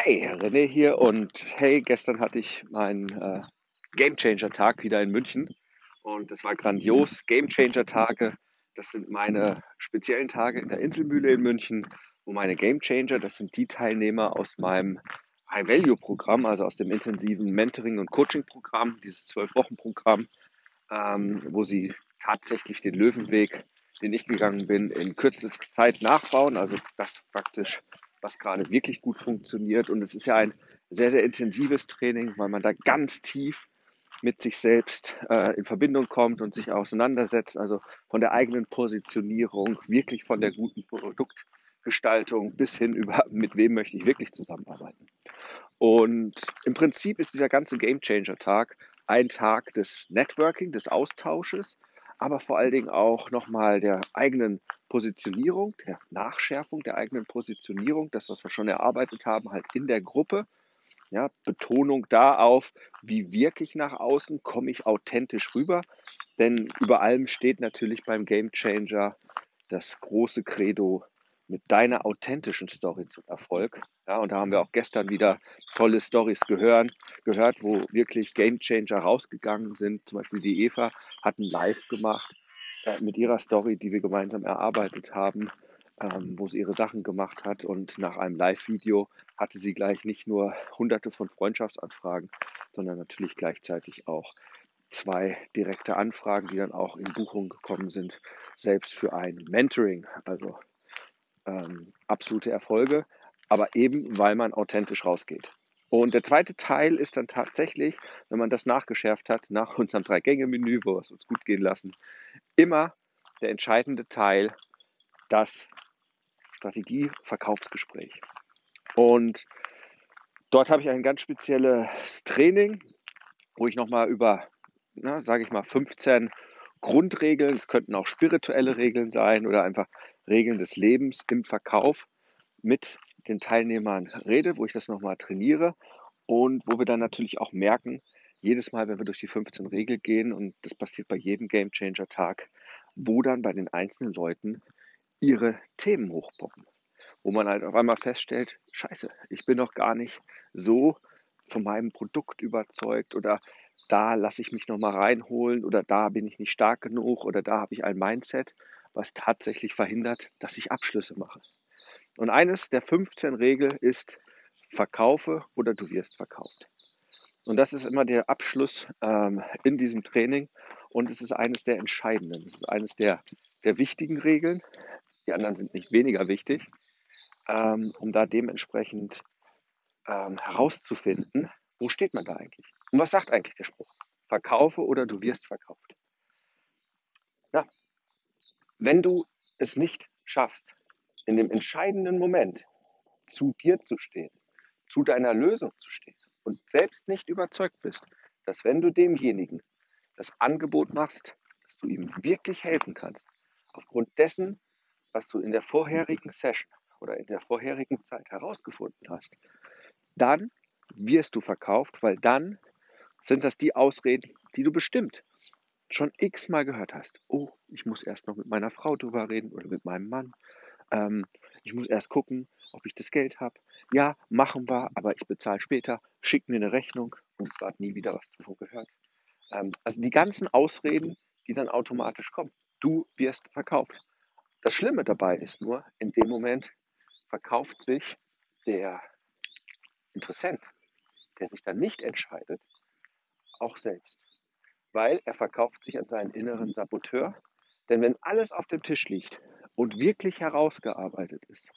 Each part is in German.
Hey, René hier und hey, gestern hatte ich meinen äh, Game Changer Tag wieder in München und das war grandios. Game Changer Tage, das sind meine speziellen Tage in der Inselmühle in München, wo meine Game Changer, das sind die Teilnehmer aus meinem High Value Programm, also aus dem intensiven Mentoring und Coaching Programm, dieses zwölf Wochen Programm, ähm, wo sie tatsächlich den Löwenweg, den ich gegangen bin, in kürzester Zeit nachbauen. Also das praktisch was gerade wirklich gut funktioniert. Und es ist ja ein sehr, sehr intensives Training, weil man da ganz tief mit sich selbst äh, in Verbindung kommt und sich auseinandersetzt, also von der eigenen Positionierung, wirklich von der guten Produktgestaltung bis hin über, mit wem möchte ich wirklich zusammenarbeiten. Und im Prinzip ist dieser ganze Game Changer Tag ein Tag des Networking, des Austausches, aber vor allen Dingen auch nochmal der eigenen Positionierung, der Nachschärfung der eigenen Positionierung, das, was wir schon erarbeitet haben, halt in der Gruppe. Ja, Betonung da auf, wie wirke ich nach außen, komme ich authentisch rüber. Denn über allem steht natürlich beim Game Changer das große Credo mit deiner authentischen Story zum Erfolg. Ja, und da haben wir auch gestern wieder tolle Stories gehört, gehört, wo wirklich Game Changer rausgegangen sind. Zum Beispiel die Eva hat ein Live gemacht äh, mit ihrer Story, die wir gemeinsam erarbeitet haben, ähm, wo sie ihre Sachen gemacht hat. Und nach einem Live-Video hatte sie gleich nicht nur hunderte von Freundschaftsanfragen, sondern natürlich gleichzeitig auch zwei direkte Anfragen, die dann auch in Buchung gekommen sind, selbst für ein Mentoring. Also ähm, absolute Erfolge, aber eben weil man authentisch rausgeht. Und der zweite Teil ist dann tatsächlich, wenn man das nachgeschärft hat, nach unserem Drei-Gänge-Menü, wo wir es uns gut gehen lassen, immer der entscheidende Teil, das Strategie-Verkaufsgespräch. Und dort habe ich ein ganz spezielles Training, wo ich nochmal über, sage ich mal, 15 Grundregeln, es könnten auch spirituelle Regeln sein oder einfach Regeln des Lebens im Verkauf mit den Teilnehmern rede, wo ich das nochmal trainiere und wo wir dann natürlich auch merken, jedes Mal, wenn wir durch die 15 Regeln gehen, und das passiert bei jedem Game Changer Tag, wo dann bei den einzelnen Leuten ihre Themen hochpoppen. Wo man halt auf einmal feststellt, scheiße, ich bin noch gar nicht so von meinem Produkt überzeugt oder da lasse ich mich nochmal reinholen oder da bin ich nicht stark genug oder da habe ich ein Mindset, was tatsächlich verhindert, dass ich Abschlüsse mache. Und eines der 15 Regeln ist, verkaufe oder du wirst verkauft. Und das ist immer der Abschluss ähm, in diesem Training und es ist eines der entscheidenden, es ist eines der, der wichtigen Regeln. Die anderen sind nicht weniger wichtig, ähm, um da dementsprechend ähm, herauszufinden, wo steht man da eigentlich? Und was sagt eigentlich der Spruch? Verkaufe oder du wirst verkauft. Ja, wenn du es nicht schaffst, in dem entscheidenden Moment zu dir zu stehen, zu deiner Lösung zu stehen und selbst nicht überzeugt bist, dass wenn du demjenigen das Angebot machst, dass du ihm wirklich helfen kannst, aufgrund dessen, was du in der vorherigen Session oder in der vorherigen Zeit herausgefunden hast, dann wirst du verkauft, weil dann sind das die Ausreden, die du bestimmt schon x-mal gehört hast. Oh, ich muss erst noch mit meiner Frau drüber reden oder mit meinem Mann. Ähm, ich muss erst gucken, ob ich das Geld habe. Ja, machen wir, aber ich bezahle später. Schick mir eine Rechnung und es hat nie wieder was davon gehört. Ähm, also die ganzen Ausreden, die dann automatisch kommen. Du wirst verkauft. Das Schlimme dabei ist nur, in dem Moment verkauft sich der Interessent, der sich dann nicht entscheidet, auch selbst. Weil er verkauft sich an seinen inneren Saboteur. Denn wenn alles auf dem Tisch liegt und wirklich herausgearbeitet ist,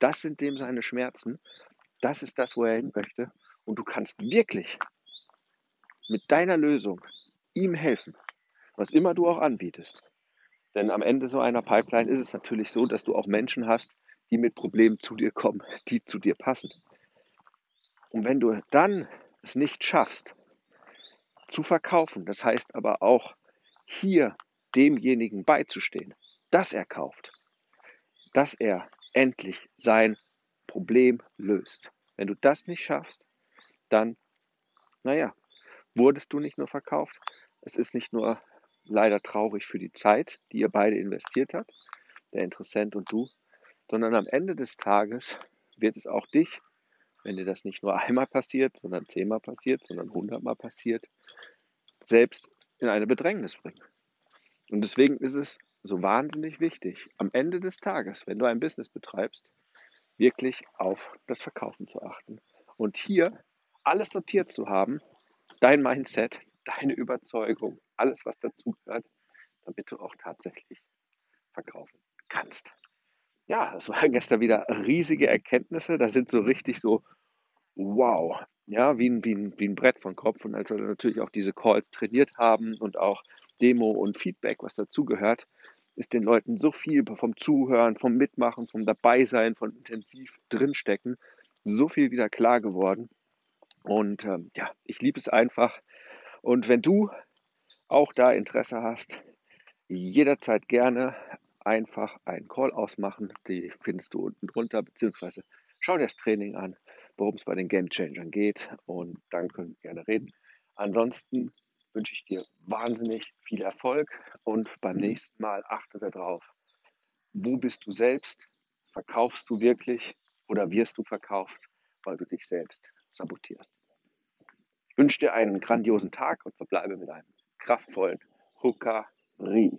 das sind dem seine Schmerzen, das ist das, wo er hin möchte. Und du kannst wirklich mit deiner Lösung ihm helfen, was immer du auch anbietest. Denn am Ende so einer Pipeline ist es natürlich so, dass du auch Menschen hast, die mit Problemen zu dir kommen, die zu dir passen. Und wenn du dann es nicht schaffst, zu verkaufen, das heißt aber auch hier demjenigen beizustehen, dass er kauft, dass er endlich sein Problem löst. Wenn du das nicht schaffst, dann, naja, wurdest du nicht nur verkauft, es ist nicht nur leider traurig für die Zeit, die ihr beide investiert habt, der Interessent und du, sondern am Ende des Tages wird es auch dich, wenn dir das nicht nur einmal passiert, sondern zehnmal passiert, sondern hundertmal passiert, selbst in eine Bedrängnis bringen. Und deswegen ist es so wahnsinnig wichtig, am Ende des Tages, wenn du ein Business betreibst, wirklich auf das Verkaufen zu achten. Und hier alles sortiert zu haben, dein Mindset, deine Überzeugung, alles, was dazugehört, damit du auch tatsächlich verkaufen kannst. Ja, es waren gestern wieder riesige Erkenntnisse. Da sind so richtig so, wow, ja, wie ein, wie ein, wie ein Brett von Kopf. Und als wir natürlich auch diese Calls trainiert haben und auch Demo und Feedback, was dazugehört, ist den Leuten so viel vom Zuhören, vom Mitmachen, vom Dabeisein, von intensiv drinstecken, so viel wieder klar geworden. Und ähm, ja, ich liebe es einfach. Und wenn du auch da Interesse hast, jederzeit gerne einfach einen Call ausmachen. Die findest du unten drunter, beziehungsweise schau dir das Training an, worum es bei den Game Changern geht und dann können wir gerne reden. Ansonsten wünsche ich dir wahnsinnig viel Erfolg und beim nächsten Mal achte darauf, wo bist du selbst? Verkaufst du wirklich oder wirst du verkauft, weil du dich selbst sabotierst? Ich wünsche dir einen grandiosen Tag und verbleibe mit einem kraftvollen Hukari.